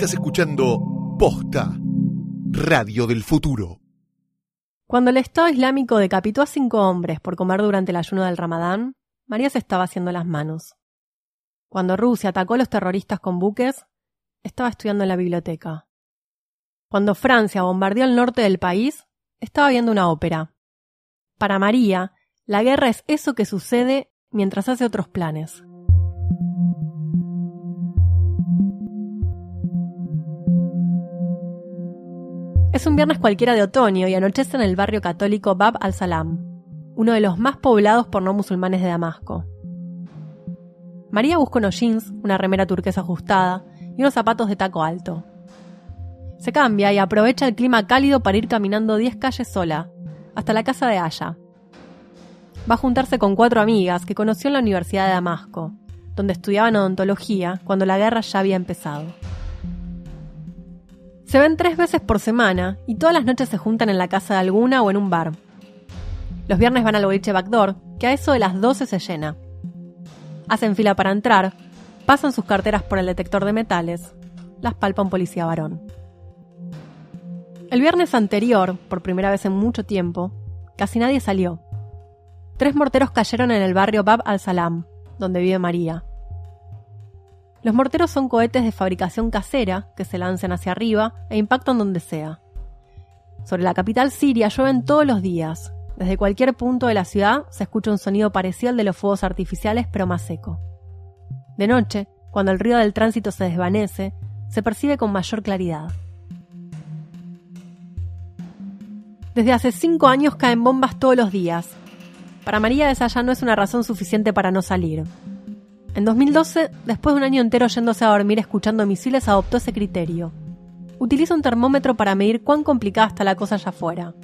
Estás escuchando Posta, Radio del Futuro. Cuando el Estado Islámico decapitó a cinco hombres por comer durante el ayuno del Ramadán, María se estaba haciendo las manos. Cuando Rusia atacó a los terroristas con buques, estaba estudiando en la biblioteca. Cuando Francia bombardeó el norte del país, estaba viendo una ópera. Para María, la guerra es eso que sucede mientras hace otros planes. Es un viernes cualquiera de otoño y anochece en el barrio católico Bab al-Salam, uno de los más poblados por no musulmanes de Damasco. María busca unos jeans, una remera turquesa ajustada y unos zapatos de taco alto. Se cambia y aprovecha el clima cálido para ir caminando 10 calles sola, hasta la casa de Aya. Va a juntarse con cuatro amigas que conoció en la Universidad de Damasco, donde estudiaban odontología cuando la guerra ya había empezado. Se ven tres veces por semana y todas las noches se juntan en la casa de alguna o en un bar. Los viernes van al boliche Backdoor, que a eso de las 12 se llena. Hacen fila para entrar, pasan sus carteras por el detector de metales, las palpa un policía varón. El viernes anterior, por primera vez en mucho tiempo, casi nadie salió. Tres morteros cayeron en el barrio Bab al-Salam, donde vive María. Los morteros son cohetes de fabricación casera que se lanzan hacia arriba e impactan donde sea. Sobre la capital siria llueven todos los días. Desde cualquier punto de la ciudad se escucha un sonido parecido al de los fuegos artificiales pero más seco. De noche, cuando el ruido del tránsito se desvanece, se percibe con mayor claridad. Desde hace cinco años caen bombas todos los días. Para María esa ya no es una razón suficiente para no salir. En 2012, después de un año entero yéndose a dormir escuchando misiles, adoptó ese criterio. Utiliza un termómetro para medir cuán complicada está la cosa allá afuera.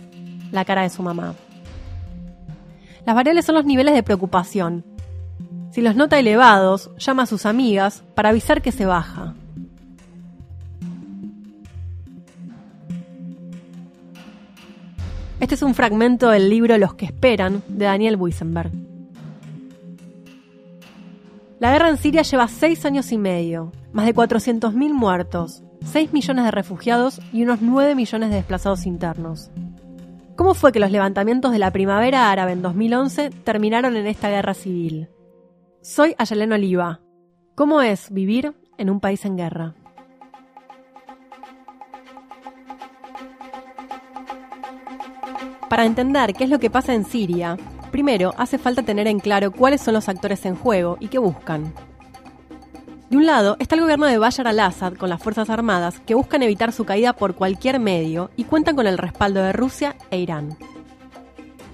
La cara de su mamá. Las variables son los niveles de preocupación. Si los nota elevados, llama a sus amigas para avisar que se baja. Este es un fragmento del libro Los que esperan de Daniel Buisenberg. La guerra en Siria lleva seis años y medio, más de 400.000 muertos, 6 millones de refugiados y unos 9 millones de desplazados internos. ¿Cómo fue que los levantamientos de la primavera árabe en 2011 terminaron en esta guerra civil? Soy Ayelen Oliva. ¿Cómo es vivir en un país en guerra? Para entender qué es lo que pasa en Siria, Primero, hace falta tener en claro cuáles son los actores en juego y qué buscan. De un lado está el gobierno de Bashar al-Assad con las Fuerzas Armadas que buscan evitar su caída por cualquier medio y cuentan con el respaldo de Rusia e Irán.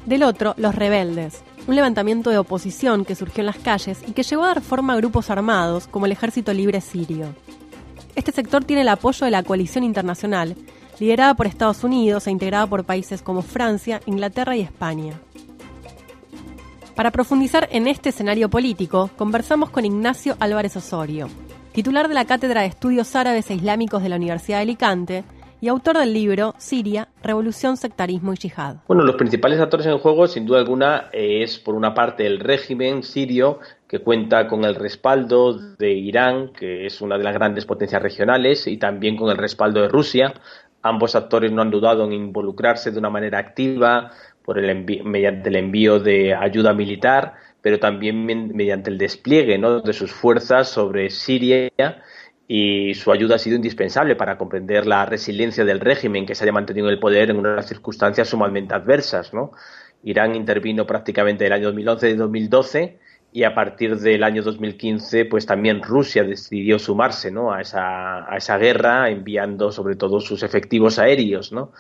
Del otro, los rebeldes, un levantamiento de oposición que surgió en las calles y que llegó a dar forma a grupos armados como el Ejército Libre Sirio. Este sector tiene el apoyo de la coalición internacional, liderada por Estados Unidos e integrada por países como Francia, Inglaterra y España. Para profundizar en este escenario político, conversamos con Ignacio Álvarez Osorio, titular de la Cátedra de Estudios Árabes e Islámicos de la Universidad de Alicante y autor del libro Siria, Revolución, Sectarismo y Yihad. Bueno, los principales actores en juego, sin duda alguna, es por una parte el régimen sirio, que cuenta con el respaldo de Irán, que es una de las grandes potencias regionales, y también con el respaldo de Rusia. Ambos actores no han dudado en involucrarse de una manera activa por el mediante el envío de ayuda militar, pero también mediante el despliegue de sus fuerzas sobre Siria y su ayuda ha sido indispensable para comprender la resiliencia del régimen que se haya mantenido en el poder en unas circunstancias sumamente adversas. ¿no? Irán intervino prácticamente el año 2011 y 2012 y a partir del año 2015 pues también Rusia decidió sumarse ¿no? a, esa, a esa guerra enviando sobre todo sus efectivos aéreos ¿no?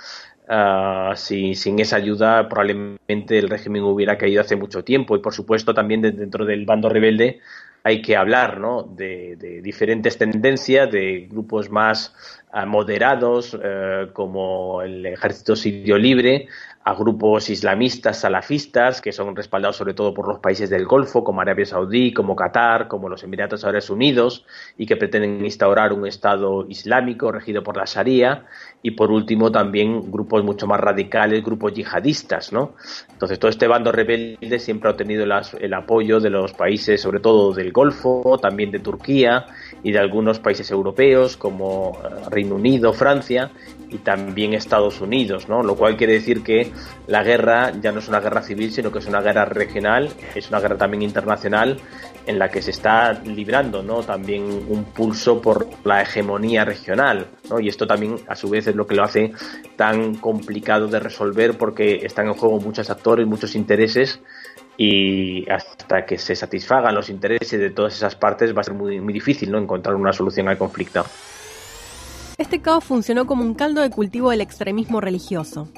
Uh, sin esa ayuda probablemente el régimen hubiera caído hace mucho tiempo y por supuesto también dentro del bando rebelde hay que hablar ¿no? de, diferentes tendencias de grupos más uh, moderados uh, como el ejército sirio libre a grupos islamistas salafistas que son respaldados sobre todo por los países del Golfo como Arabia Saudí, como Qatar, como los Emiratos Árabes Unidos y que pretenden instaurar un Estado islámico regido por la Sharia y por último también grupos mucho más radicales, grupos yihadistas, ¿no? Entonces todo este bando rebelde siempre ha obtenido el apoyo de los países sobre todo del Golfo, también de Turquía y de algunos países europeos como eh, Reino Unido, Francia y también Estados Unidos, ¿no? Lo cual quiere decir que la guerra ya no es una guerra civil, sino que es una guerra regional, es una guerra también internacional en la que se está librando, ¿no? También un pulso por la hegemonía regional, ¿no? Y esto también a su vez es lo que lo hace tan complicado de resolver porque están en juego muchos actores, muchos intereses y hasta que se satisfagan los intereses de todas esas partes va a ser muy, difícil ¿no? encontrar una solución al conflicto. Este caos funcionó como un caldo de cultivo del extremismo religioso.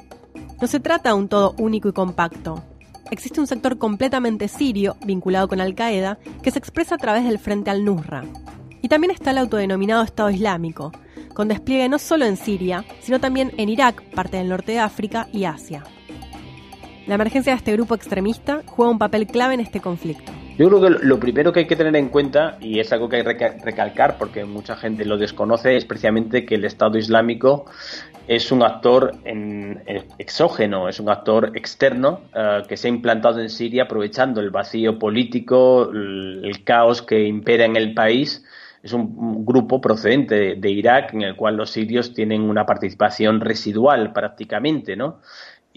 No se trata de un todo único y compacto. Existe un sector completamente sirio, vinculado con Al-Qaeda, que se expresa a través del Frente al-Nusra. Y también está el autodenominado Estado Islámico, con despliegue no solo en Siria, sino también en Irak, parte del norte de África y Asia. La emergencia de este grupo extremista juega un papel clave en este conflicto. Yo creo que lo primero que hay que tener en cuenta, y es algo que hay que recalcar porque mucha gente lo desconoce, es precisamente que el Estado Islámico es un actor en, exógeno, es un actor externo eh, que se ha implantado en Siria aprovechando el vacío político, el, caos que impera en el país. Es un, grupo procedente de Irak en el cual los sirios tienen una participación residual prácticamente, ¿no?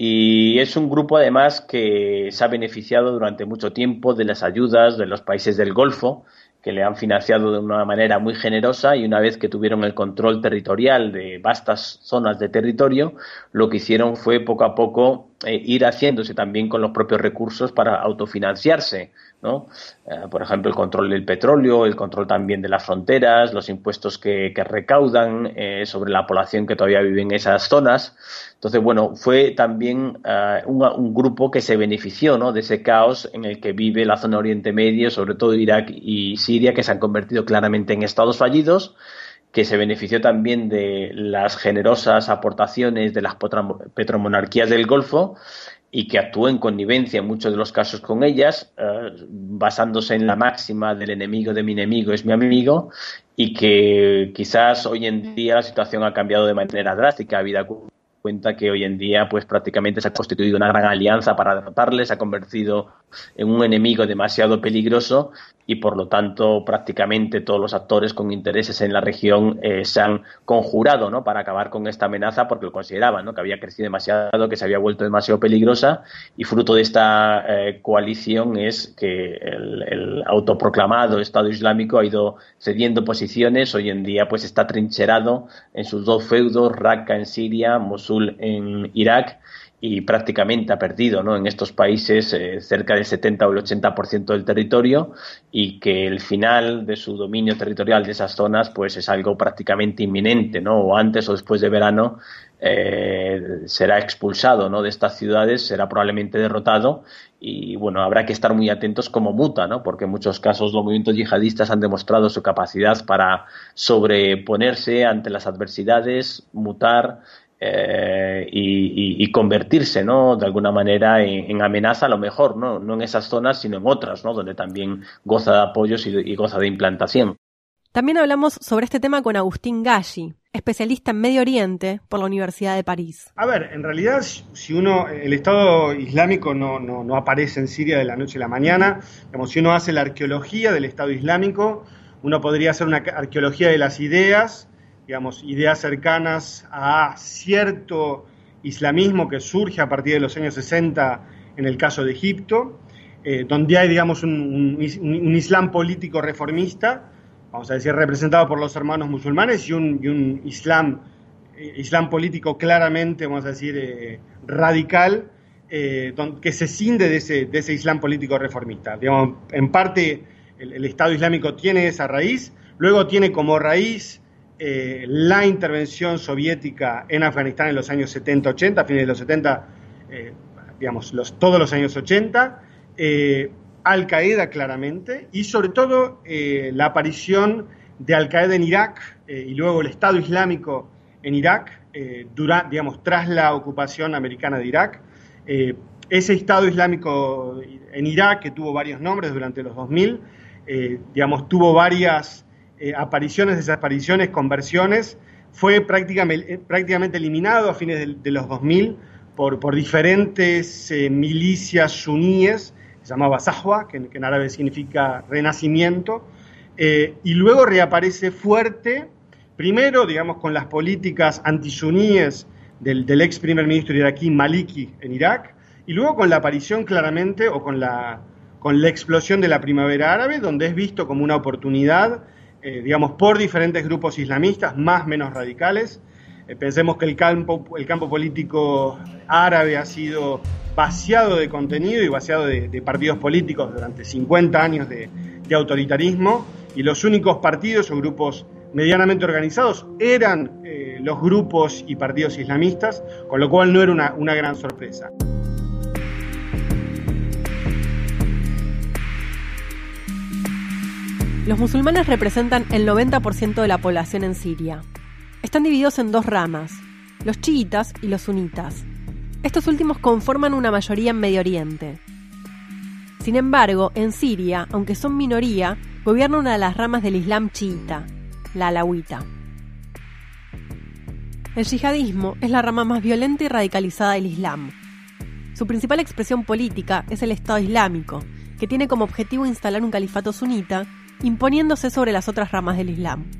Y es un grupo además que se ha beneficiado durante mucho tiempo de las ayudas de los países del Golfo, que le han financiado de una manera muy generosa y una vez que tuvieron el control territorial de vastas zonas de territorio, lo que hicieron fue poco a poco eh, ir haciéndose también con los propios recursos para autofinanciarse. ¿No? Eh, por ejemplo, el control del petróleo, el control también de las fronteras, los impuestos que, recaudan eh, sobre la población que todavía vive en esas zonas. Entonces, bueno, fue también un, un, grupo que se benefició ¿no? de ese caos en el que vive la zona Oriente Medio, sobre todo Irak y Siria, que se han convertido claramente en estados fallidos, que se benefició también de las generosas aportaciones de las petromonarquías del Golfo y que actuó en connivencia en muchos de los casos con ellas, uh, basándose en la máxima del enemigo de mi enemigo es mi amigo, y que quizás hoy en día la situación ha cambiado de manera drástica, habida cuenta que hoy en día pues prácticamente se ha constituido una gran alianza para derrotarle, se ha convertido en un enemigo demasiado peligroso y por lo tanto prácticamente todos los actores con intereses en la región eh, se han conjurado ¿no? para acabar con esta amenaza porque lo consideraban ¿no? que había crecido demasiado, que se había vuelto demasiado peligrosa y fruto de esta eh, coalición es que el, el, autoproclamado Estado Islámico ha ido cediendo posiciones, hoy en día pues está trincherado en sus dos feudos, Raqqa en Siria, Mosul en Irak y prácticamente ha perdido ¿no? en estos países eh, cerca del 70 o el 80% del territorio y que el final de su dominio territorial de esas zonas pues es algo prácticamente inminente ¿no? o antes o después de verano eh, será expulsado ¿no? de estas ciudades será probablemente derrotado y bueno habrá que estar muy atentos como muta ¿no? porque en muchos casos los movimientos yihadistas han demostrado su capacidad para sobreponerse ante las adversidades mutar eh, y, y, convertirse, ¿no? De alguna manera en, amenaza, a lo mejor, ¿no? No en esas zonas, sino en otras, ¿no? Donde también goza de apoyos y, y goza de implantación. También hablamos sobre este tema con Agustín Galli, especialista en Medio Oriente por la Universidad de París. A ver, en realidad, si uno, el Estado Islámico no, no, no aparece en Siria de la noche a la mañana, digamos, si uno hace la arqueología del Estado Islámico, uno podría hacer una arqueología de las ideas, digamos, ideas cercanas a cierto islamismo que surge a partir de los años 60 en el caso de Egipto, eh, donde hay, digamos, un, un, islam político reformista, vamos a decir, representado por los hermanos musulmanes y un, y un islam, eh, islam político claramente, vamos a decir, eh, radical, que se cinde de ese, de ese islam político reformista. Digamos, en parte el, el Estado Islámico tiene esa raíz, luego tiene como raíz eh, la intervención soviética en Afganistán en los años 70-80, a fines de los 70, eh, digamos, todos los años 80, eh, Al-Qaeda claramente, y sobre todo la aparición de Al-Qaeda en Irak y luego el Estado Islámico en Irak, digamos, tras la ocupación americana de Irak. ese Estado Islámico en Irak, que tuvo varios nombres durante los 2000, digamos, tuvo varias eh, apariciones, desapariciones, conversiones, fue prácticamente, eh, prácticamente eliminado a fines de, los 2000 por, por diferentes eh, milicias suníes, se llamaba Sahwa, que, que, en árabe significa renacimiento, eh, y luego reaparece fuerte, primero, digamos, con las políticas antisuníes del, del ex primer ministro iraquí Maliki en Irak, y luego con la aparición claramente o con la, con la explosión de la primavera árabe, donde es visto como una oportunidad, eh, digamos, por diferentes grupos islamistas, más menos radicales. Eh, pensemos que el campo, el campo político árabe ha sido vaciado de contenido y vaciado de, partidos políticos durante 50 años de, autoritarismo, y los únicos partidos o grupos medianamente organizados eran eh, los grupos y partidos islamistas, con lo cual no era una gran sorpresa. Los musulmanes representan el 90% de la población en Siria. Están divididos en dos ramas, los chiitas y los sunitas. Estos últimos conforman una mayoría en Medio Oriente. Sin embargo, en Siria, aunque son minoría, gobierna una de las ramas del Islam chiita, la alawita. El yihadismo es la rama más violenta y radicalizada del Islam. Su principal expresión política es el Estado Islámico, que tiene como objetivo instalar un califato sunita imponiéndose sobre las otras ramas del Islam.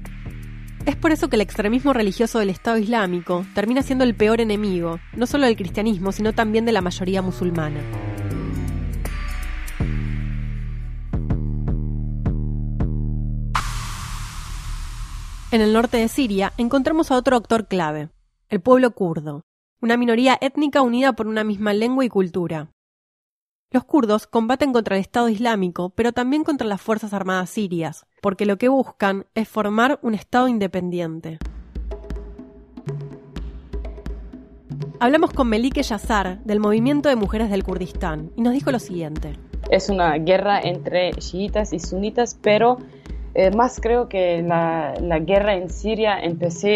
Es por eso que el extremismo religioso del Estado Islámico termina siendo el peor enemigo, no solo del cristianismo, sino también de la mayoría musulmana. En el norte de Siria encontramos a otro actor clave, el pueblo kurdo, una minoría étnica unida por una misma lengua y cultura. Los kurdos combaten contra el Estado Islámico, pero también contra las Fuerzas Armadas sirias, porque lo que buscan es formar un Estado independiente. Hablamos con Melike Yazar, del Movimiento de Mujeres del Kurdistán, y nos dijo lo siguiente. Es una guerra entre chiitas y sunitas, pero eh, más creo que la, guerra en Siria empezó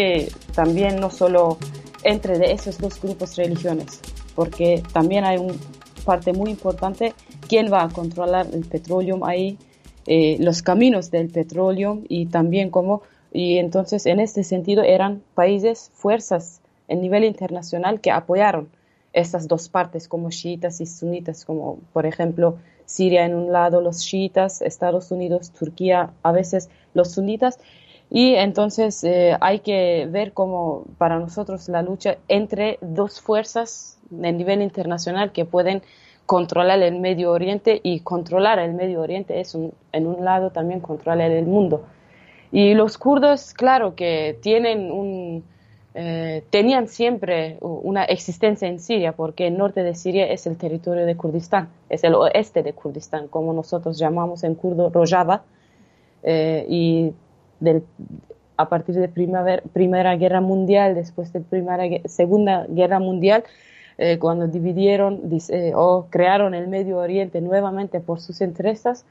también no solo entre esos dos grupos religiones, porque también hay un parte muy importante, quién va a controlar el petróleo ahí, eh, los caminos del petróleo y también cómo, y entonces en este sentido eran países, fuerzas en nivel internacional que apoyaron estas dos partes como chiitas y sunitas, como por ejemplo Siria en un lado, los chiitas, Estados Unidos, Turquía, a veces los sunitas. Y entonces eh, hay que ver cómo para nosotros la lucha entre dos fuerzas a nivel internacional que pueden controlar el Medio Oriente y controlar el Medio Oriente es en un lado también controlar el mundo. Y los kurdos, claro que tienen un, eh, tenían siempre una existencia en Siria, porque el norte de Siria es el territorio de Kurdistán, es el oeste de Kurdistán, como nosotros llamamos en kurdo Rojava, eh, y a partir de primera, primera Guerra Mundial, después de primera, Segunda Guerra Mundial, eh, cuando dividieron o crearon el Medio Oriente nuevamente por sus intereses,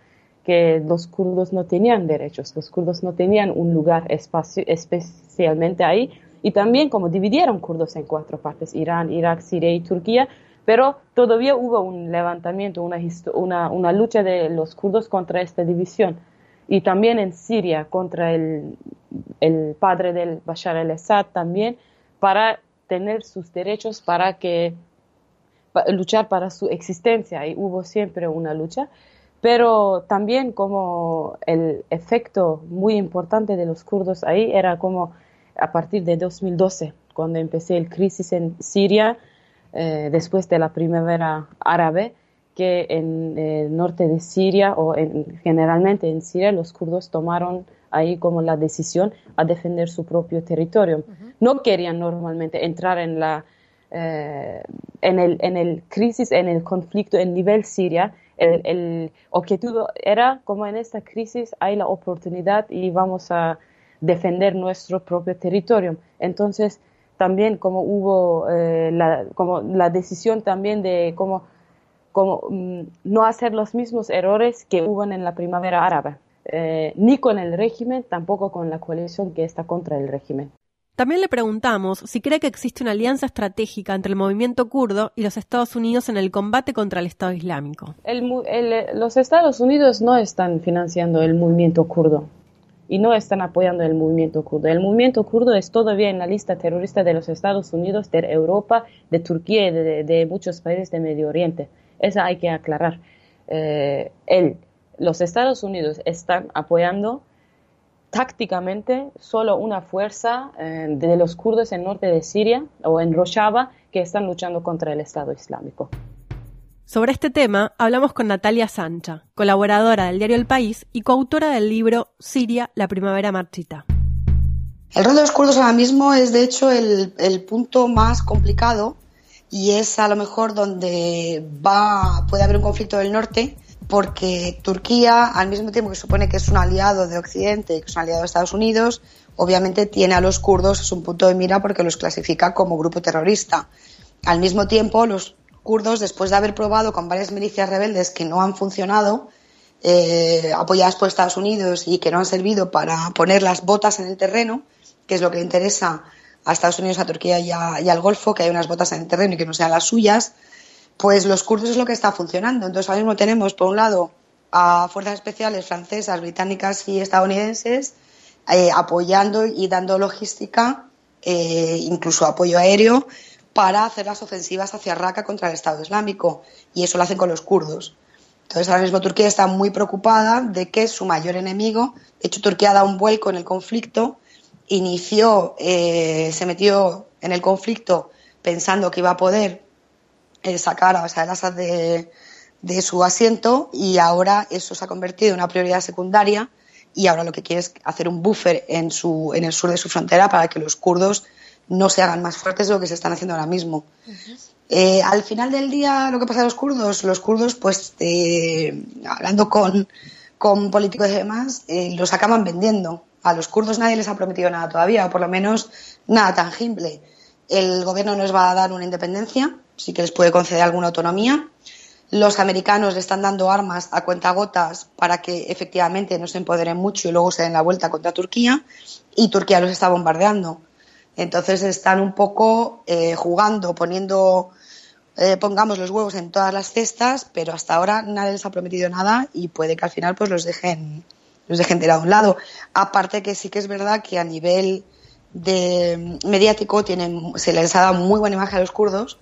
que los kurdos no tenían derechos, los kurdos no tenían un lugar espacio, especialmente ahí, y también como dividieron kurdos en cuatro partes, Irán, Irak, Siria y Turquía, pero todavía hubo un levantamiento, una, una, una lucha de los kurdos contra esta división. Y también en Siria contra el, el padre del Bashar al-Assad también, para tener sus derechos para que luchar para su existencia. Y hubo siempre una lucha. Pero también como el efecto muy importante de los kurdos ahí era como a partir de 2012 cuando empecé el crisis en Siria eh, después de la primavera árabe que en el norte de Siria o en, generalmente en Siria los kurdos tomaron ahí como la decisión a defender su propio territorio. No querían normalmente entrar en la eh, en, el, en el crisis, en el conflicto en nivel Siria. El, el objetivo era como en esta crisis hay la oportunidad y vamos a defender nuestro propio territorio. Entonces, también como hubo eh, la, como la decisión también de cómo, como, mm, no hacer los mismos errores que hubo en la primavera árabe. Eh, ni con el régimen, tampoco con la coalición que está contra el régimen. También le preguntamos si cree que existe una alianza estratégica entre el movimiento kurdo y los Estados Unidos en el combate contra el Estado Islámico. los Estados Unidos no están financiando el movimiento kurdo y no están apoyando el movimiento kurdo. El movimiento kurdo es todavía en la lista terrorista de los Estados Unidos, de Europa, de Turquía y de, muchos países de Medio Oriente. Esa hay que aclarar. Eh, el los Estados Unidos están apoyando tácticamente solo una fuerza eh, de los kurdos en norte de Siria o en Rojava que están luchando contra el Estado Islámico. Sobre este tema hablamos con Natalia Sancha, colaboradora del diario El País y coautora del libro Siria, la primavera marchita. El rol de los kurdos ahora mismo es de hecho el, el punto más complicado y es a lo mejor donde va, puede haber un conflicto del norte porque Turquía, al mismo tiempo que supone que es un aliado de Occidente que es un aliado de Estados Unidos, obviamente tiene a los kurdos es un punto de mira porque los clasifica como grupo terrorista. Al mismo tiempo, los kurdos, después de haber probado con varias milicias rebeldes que no han funcionado, eh, apoyadas por Estados Unidos y que no han servido para poner las botas en el terreno, que es lo que le interesa a Estados Unidos, a Turquía y, y al Golfo, que hay unas botas en el terreno y que no sean las suyas, pues los kurdos es lo que está funcionando. Entonces ahora mismo tenemos, por un lado, a fuerzas especiales francesas, británicas y estadounidenses eh, apoyando y dando logística, eh, incluso apoyo aéreo, para hacer las ofensivas hacia Raqqa contra el Estado Islámico. Y eso lo hacen con los kurdos. Entonces ahora mismo Turquía está muy preocupada de que su mayor enemigo, de hecho Turquía dado un vuelco en el conflicto, inició, eh, se metió en el conflicto pensando que iba a poder eh, sacar a Bashar al-Assad de, de, su asiento y ahora eso se ha convertido en una prioridad secundaria y ahora lo que quiere es hacer un buffer en, su, en el sur de su frontera para que los kurdos no se hagan más fuertes de lo que se están haciendo ahora mismo. eh, al final del día, lo que pasa a los kurdos, los kurdos, pues eh, hablando con, con, políticos y demás, eh, los acaban vendiendo. A los kurdos nadie les ha prometido nada todavía, o por lo menos nada tangible. El gobierno no les va a dar una independencia, sí que les puede conceder alguna autonomía. Los americanos le están dando armas a cuentagotas para que efectivamente no se empoderen mucho y luego se den la vuelta contra Turquía y Turquía los está bombardeando. Entonces están un poco eh, jugando, poniendo, eh, pongamos los huevos en todas las cestas, pero hasta ahora nadie les ha prometido nada y puede que al final pues los dejen, los dejen tirado a un lado. Aparte que sí que es verdad que a nivel de mediático tienen, se les ha dado muy buena imagen a los kurdos,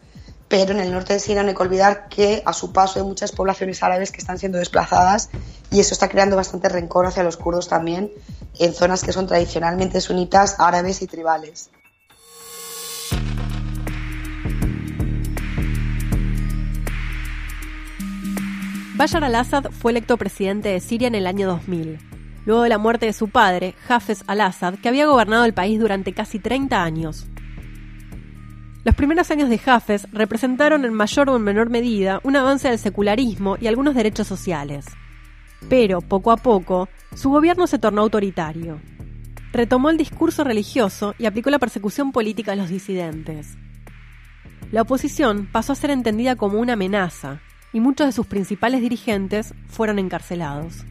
pero en el norte de Siria no hay que olvidar que a su paso hay muchas poblaciones árabes que están siendo desplazadas y eso está creando bastante rencor hacia los kurdos también en zonas que son tradicionalmente sunitas, árabes y tribales. Bashar al-Assad fue electo presidente de Siria en el año 2000, luego de la muerte de su padre, Hafez al-Assad, que había gobernado el país durante casi 30 años. Los primeros años de Hafez representaron en mayor o en menor medida un avance del secularismo y algunos derechos sociales. Pero, poco a poco, su gobierno se tornó autoritario. Retomó el discurso religioso y aplicó la persecución política a los disidentes. La oposición pasó a ser entendida como una amenaza, y muchos de sus principales dirigentes fueron encarcelados.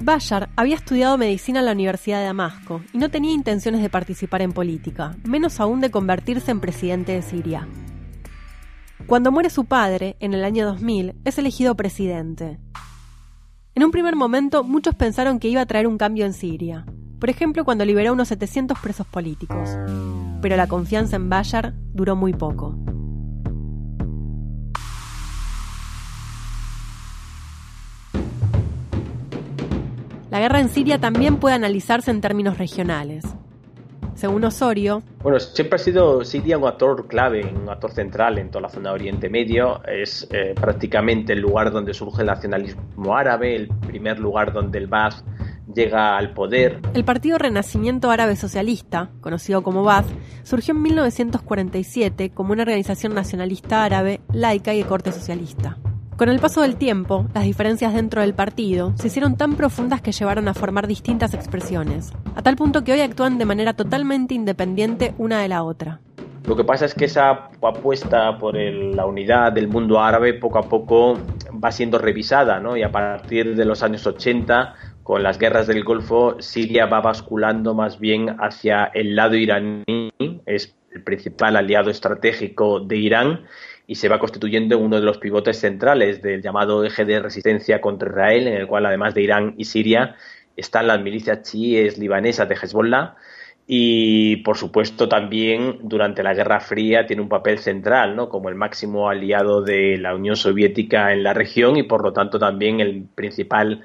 Bashar había estudiado medicina en la Universidad de Damasco y no tenía intenciones de participar en política, menos aún de convertirse en presidente de Siria. Cuando muere su padre, en el año 2000, es elegido presidente. En un primer momento, muchos pensaron que iba a traer un cambio en Siria, por ejemplo cuando liberó unos 700 presos políticos. Pero la confianza en Bashar duró muy poco. La guerra en Siria también puede analizarse en términos regionales. Según Osorio. Bueno, siempre ha sido Siria un actor clave, un actor central en toda la zona de Oriente Medio. Es eh, prácticamente el lugar donde surge el nacionalismo árabe, el primer lugar donde el Baath llega al poder. El Partido Renacimiento Árabe Socialista, conocido como Baath, surgió en 1947 como una organización nacionalista árabe, laica y de corte socialista. Con el paso del tiempo, las diferencias dentro del partido se hicieron tan profundas que llevaron a formar distintas expresiones, a tal punto que hoy actúan de manera totalmente independiente una de la otra. Lo que pasa es que esa apuesta por la unidad del mundo árabe poco a poco va siendo revisada, ¿no? Y a partir de los años 80, con las guerras del Golfo, Siria va basculando más bien hacia el lado iraní, es el principal aliado estratégico de Irán y se va constituyendo en uno de los pivotes centrales del llamado eje de resistencia contra Israel, en el cual además de Irán y Siria están las milicias chiíes libanesas de Hezbollah y por supuesto también durante la Guerra Fría tiene un papel central, ¿no? como el máximo aliado de la Unión Soviética en la región y por lo tanto también el principal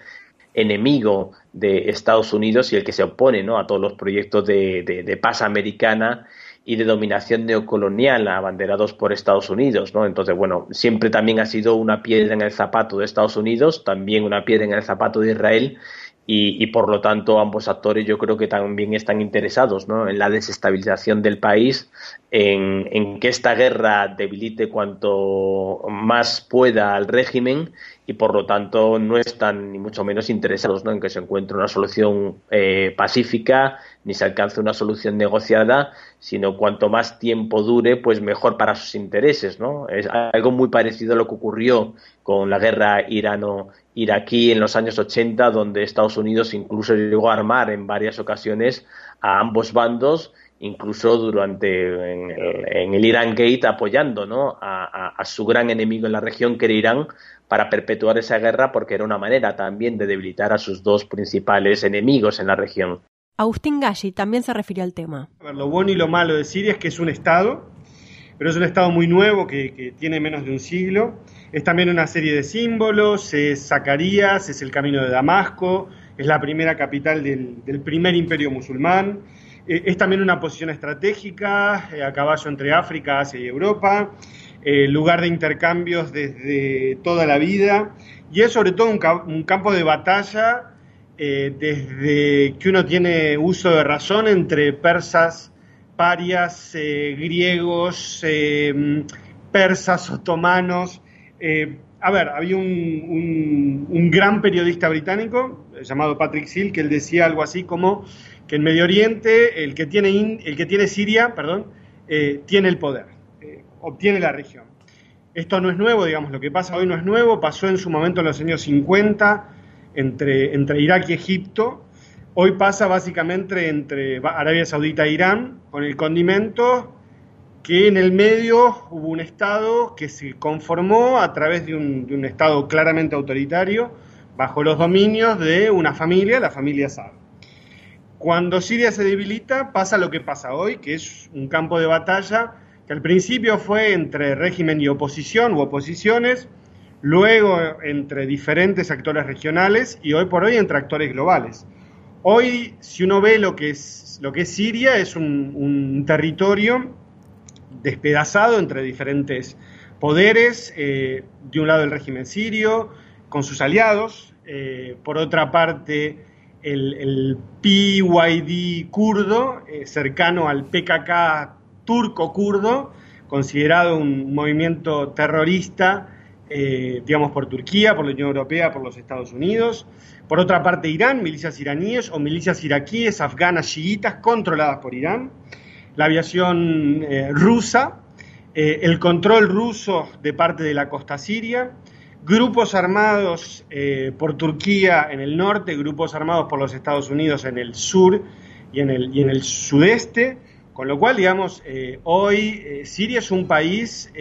enemigo de Estados Unidos y el que se opone ¿no? a todos los proyectos de, paz americana y de dominación neocolonial abanderados por Estados Unidos, ¿no? Entonces, bueno, siempre también ha sido una piedra en el zapato de Estados Unidos, también una piedra en el zapato de Israel y, por lo tanto ambos actores yo creo que también están interesados ¿no? en la desestabilización del país, en, que esta guerra debilite cuanto más pueda al régimen y por lo tanto no están ni mucho menos interesados en que se encuentre una solución eh, pacífica ni se alcance una solución negociada, sino cuanto más tiempo dure, pues mejor para sus intereses. ¿no? Es algo muy parecido a lo que ocurrió con la guerra irano iraquí en los años 80, donde Estados Unidos incluso llegó a armar en varias ocasiones a ambos bandos, incluso durante en el, Irán Gate apoyando ¿no? a, su gran enemigo en la región, que era Irán, para perpetuar esa guerra, porque era una manera también de debilitar a sus dos principales enemigos en la región. Agustín Galli también se refirió al tema. lo bueno y lo malo de Siria es que es un Estado, pero es un Estado muy nuevo que tiene menos de un siglo es también una serie de símbolos, es Zacarías, es el camino de Damasco, es la primera capital del, primer imperio musulmán, eh, es también una posición estratégica eh, a caballo entre África, Asia y Europa, eh, lugar de intercambios desde toda la vida y es sobre todo un, campo de batalla desde que uno tiene uso de razón entre persas, parias, griegos, persas, otomanos, a ver, había un, gran periodista británico llamado Patrick Seal que él decía algo así como que en Medio Oriente el que tiene, el que tiene Siria, perdón, eh, tiene el poder, obtiene la región. Esto no es nuevo, digamos, lo que pasa hoy no es nuevo, pasó en su momento en los años 50 entre, entre Irak y Egipto, hoy pasa básicamente entre Arabia Saudita e Irán, con el condimento que en el medio hubo un Estado que se conformó a través de un, Estado claramente autoritario, bajo los dominios de una familia, la familia Saad. Cuando Siria se debilita, pasa lo que pasa hoy, que es un campo de batalla que al principio fue entre régimen y oposición u oposiciones, luego entre diferentes actores regionales y hoy por hoy entre actores globales. Hoy, si uno ve lo que es, lo que es Siria, es un, territorio despedazado entre diferentes poderes, eh, de un lado el régimen sirio, con sus aliados, eh, por otra parte el, PYD kurdo, eh, cercano al PKK turco-kurdo, considerado un movimiento terrorista, digamos, por Turquía, por la Unión Europea, por los Estados Unidos. Por otra parte, Irán, milicias iraníes o milicias iraquíes, afganas, chiitas, controladas por Irán la aviación eh, rusa, eh, el control ruso de parte de la costa siria, grupos armados eh, por Turquía en el norte, grupos armados por los Estados Unidos en el sur y en el, y en el sudeste, con lo cual, digamos, hoy Siria es un país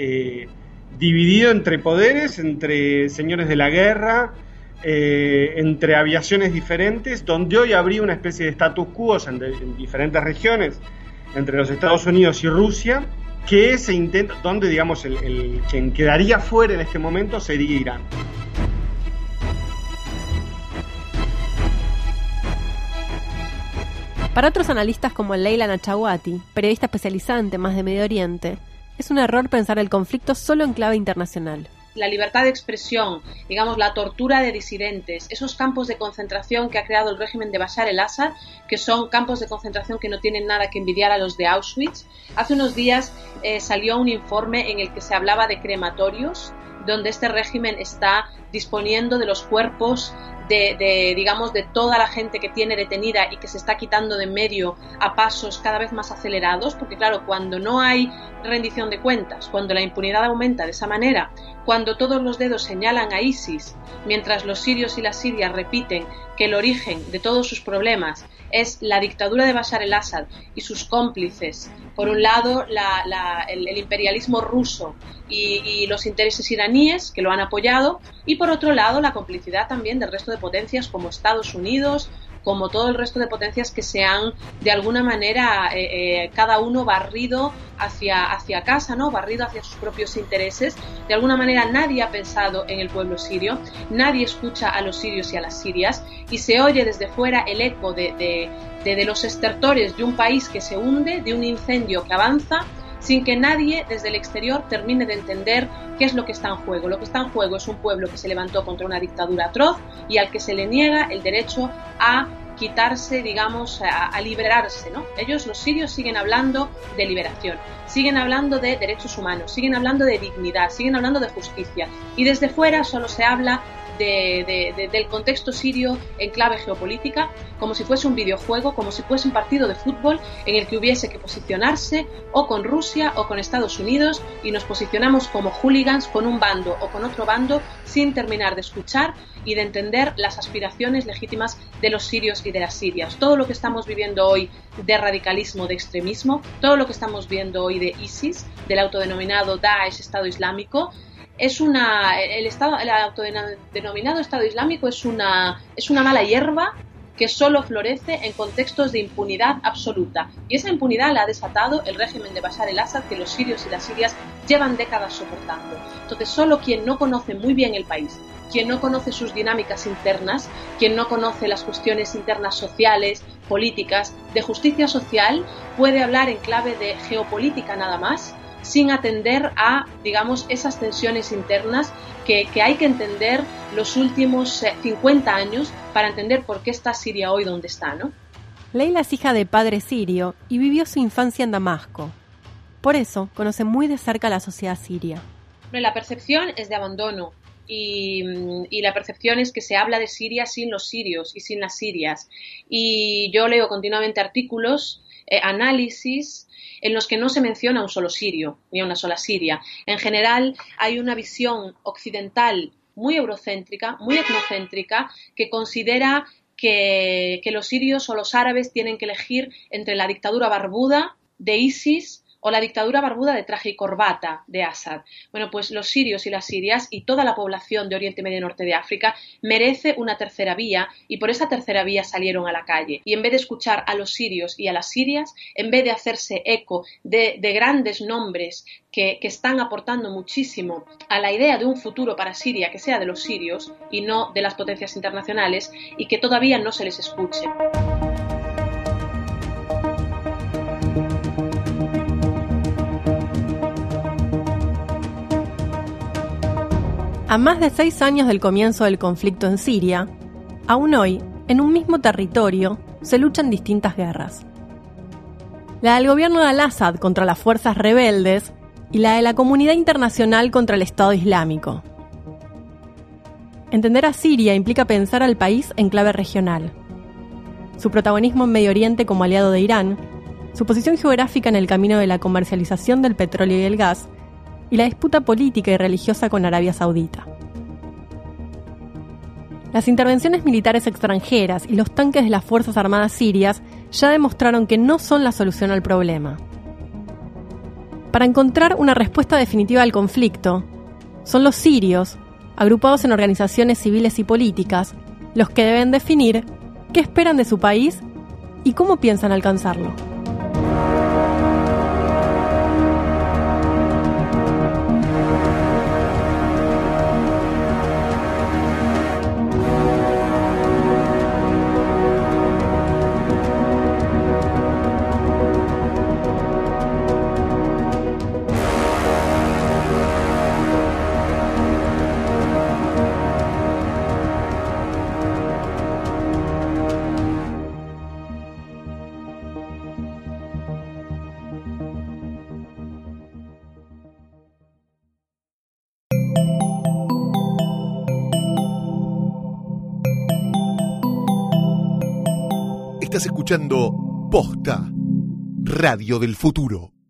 dividido entre poderes, entre señores de la guerra, entre aviaciones diferentes, donde hoy habría una especie de status quo en diferentes regiones entre los Estados Unidos y Rusia, que se intenta, donde digamos el, quien quedaría fuera en este momento sería Irán. Para otros analistas como Leila Nachawati, periodista especializada en temas de Medio Oriente, es un error pensar el conflicto solo en clave internacional la libertad de expresión, digamos, la tortura de disidentes, esos campos de concentración que ha creado el régimen de Bashar el-Assad, que son campos de concentración que no tienen nada que envidiar a los de Auschwitz. Hace unos días eh, salió un informe en el que se hablaba de crematorios, donde este régimen está disponiendo de los cuerpos de, digamos, de toda la gente que tiene detenida y que se está quitando de medio a pasos cada vez más acelerados, porque claro, cuando no hay rendición de cuentas, cuando la impunidad aumenta de esa manera, cuando todos los dedos señalan a ISIS, mientras los sirios y las sirias repiten que el origen de todos sus problemas es la dictadura de Bashar el-Assad y sus cómplices. Por un lado, el, imperialismo ruso y, los intereses iraníes que lo han apoyado, y por otro lado, la complicidad también del resto de potencias como Estados Unidos, como todo el resto de potencias que se han de alguna manera eh, eh, cada uno barrido hacia, hacia casa, ¿no? barrido hacia sus propios intereses. De alguna manera nadie ha pensado en el pueblo sirio, nadie escucha a los sirios y a las sirias y se oye desde fuera el eco de, de, de los estertores de un país que se hunde, de un incendio que avanza sin que nadie desde el exterior termine de entender qué es lo que está en juego. Lo que está en juego es un pueblo que se levantó contra una dictadura atroz y al que se le niega el derecho a quitarse, digamos, a, liberarse, ¿no? Ellos, los sirios, siguen hablando de liberación, siguen hablando de derechos humanos, siguen hablando de dignidad, siguen hablando de justicia. Y desde fuera solo se habla del contexto sirio en clave geopolítica, como si fuese un videojuego, como si fuese un partido de fútbol en el que hubiese que posicionarse o con Rusia o con Estados Unidos y nos posicionamos como hooligans con un bando o con otro bando sin terminar de escuchar y de entender las aspiraciones legítimas de los sirios y de las sirias. Todo lo que estamos viviendo hoy de radicalismo, de extremismo, todo lo que estamos viendo hoy de ISIS, del autodenominado Daesh, Estado Islámico, es una el estado el autodenominado Estado Islámico es una es una mala hierba que solo florece en contextos de impunidad absoluta. Y esa impunidad la ha desatado el régimen de Bashar el-Assad que los sirios y las sirias llevan décadas soportando. Entonces, solo quien no conoce muy bien el país, quien no conoce sus dinámicas internas, quien no conoce las cuestiones internas sociales, políticas, de justicia social, puede hablar en clave de geopolítica nada más sin atender a, digamos, esas tensiones internas que, hay que entender los últimos 50 eh, años para entender por qué está Siria hoy donde está, ¿no? Leila es hija de padre sirio y vivió su infancia en Damasco. Por eso conoce muy de cerca la sociedad siria. La percepción es de abandono, y, la percepción es que se habla de Siria sin los sirios y sin las sirias. Y yo leo continuamente artículos, eh, análisis en los que no se menciona un solo sirio ni a una sola siria. En general hay una visión occidental muy eurocéntrica, muy etnocéntrica, que considera que, que los sirios o los árabes tienen que elegir entre la dictadura barbuda de ISIS o la dictadura barbuda de traje y corbata de Assad. Bueno, pues los sirios y las sirias y toda la población de Oriente Medio y Norte de África merece una tercera vía y por esa tercera vía salieron a la calle. Y en vez de escuchar a los sirios y a las sirias, en vez de hacerse eco de, grandes nombres que, que están aportando muchísimo a la idea de un futuro para Siria que sea de los sirios y no de las potencias internacionales y que todavía no se les escuche. A más de seis años del comienzo del conflicto en Siria, aún hoy, en un mismo territorio, se luchan distintas guerras. La del gobierno de Al-Assad contra las fuerzas rebeldes y la de la comunidad internacional contra el Estado Islámico. Entender a Siria implica pensar al país en clave regional. Su protagonismo en Medio Oriente como aliado de Irán, su posición geográfica en el camino de la comercialización del petróleo y el gas, y la disputa política y religiosa con Arabia Saudita. Las intervenciones militares extranjeras y los tanques de las Fuerzas Armadas sirias ya demostraron que no son la solución al problema. Para encontrar una respuesta definitiva al conflicto, son los sirios, agrupados en organizaciones civiles y políticas, los que deben definir qué esperan de su país y cómo piensan alcanzarlo. Posta, Radio del Futuro.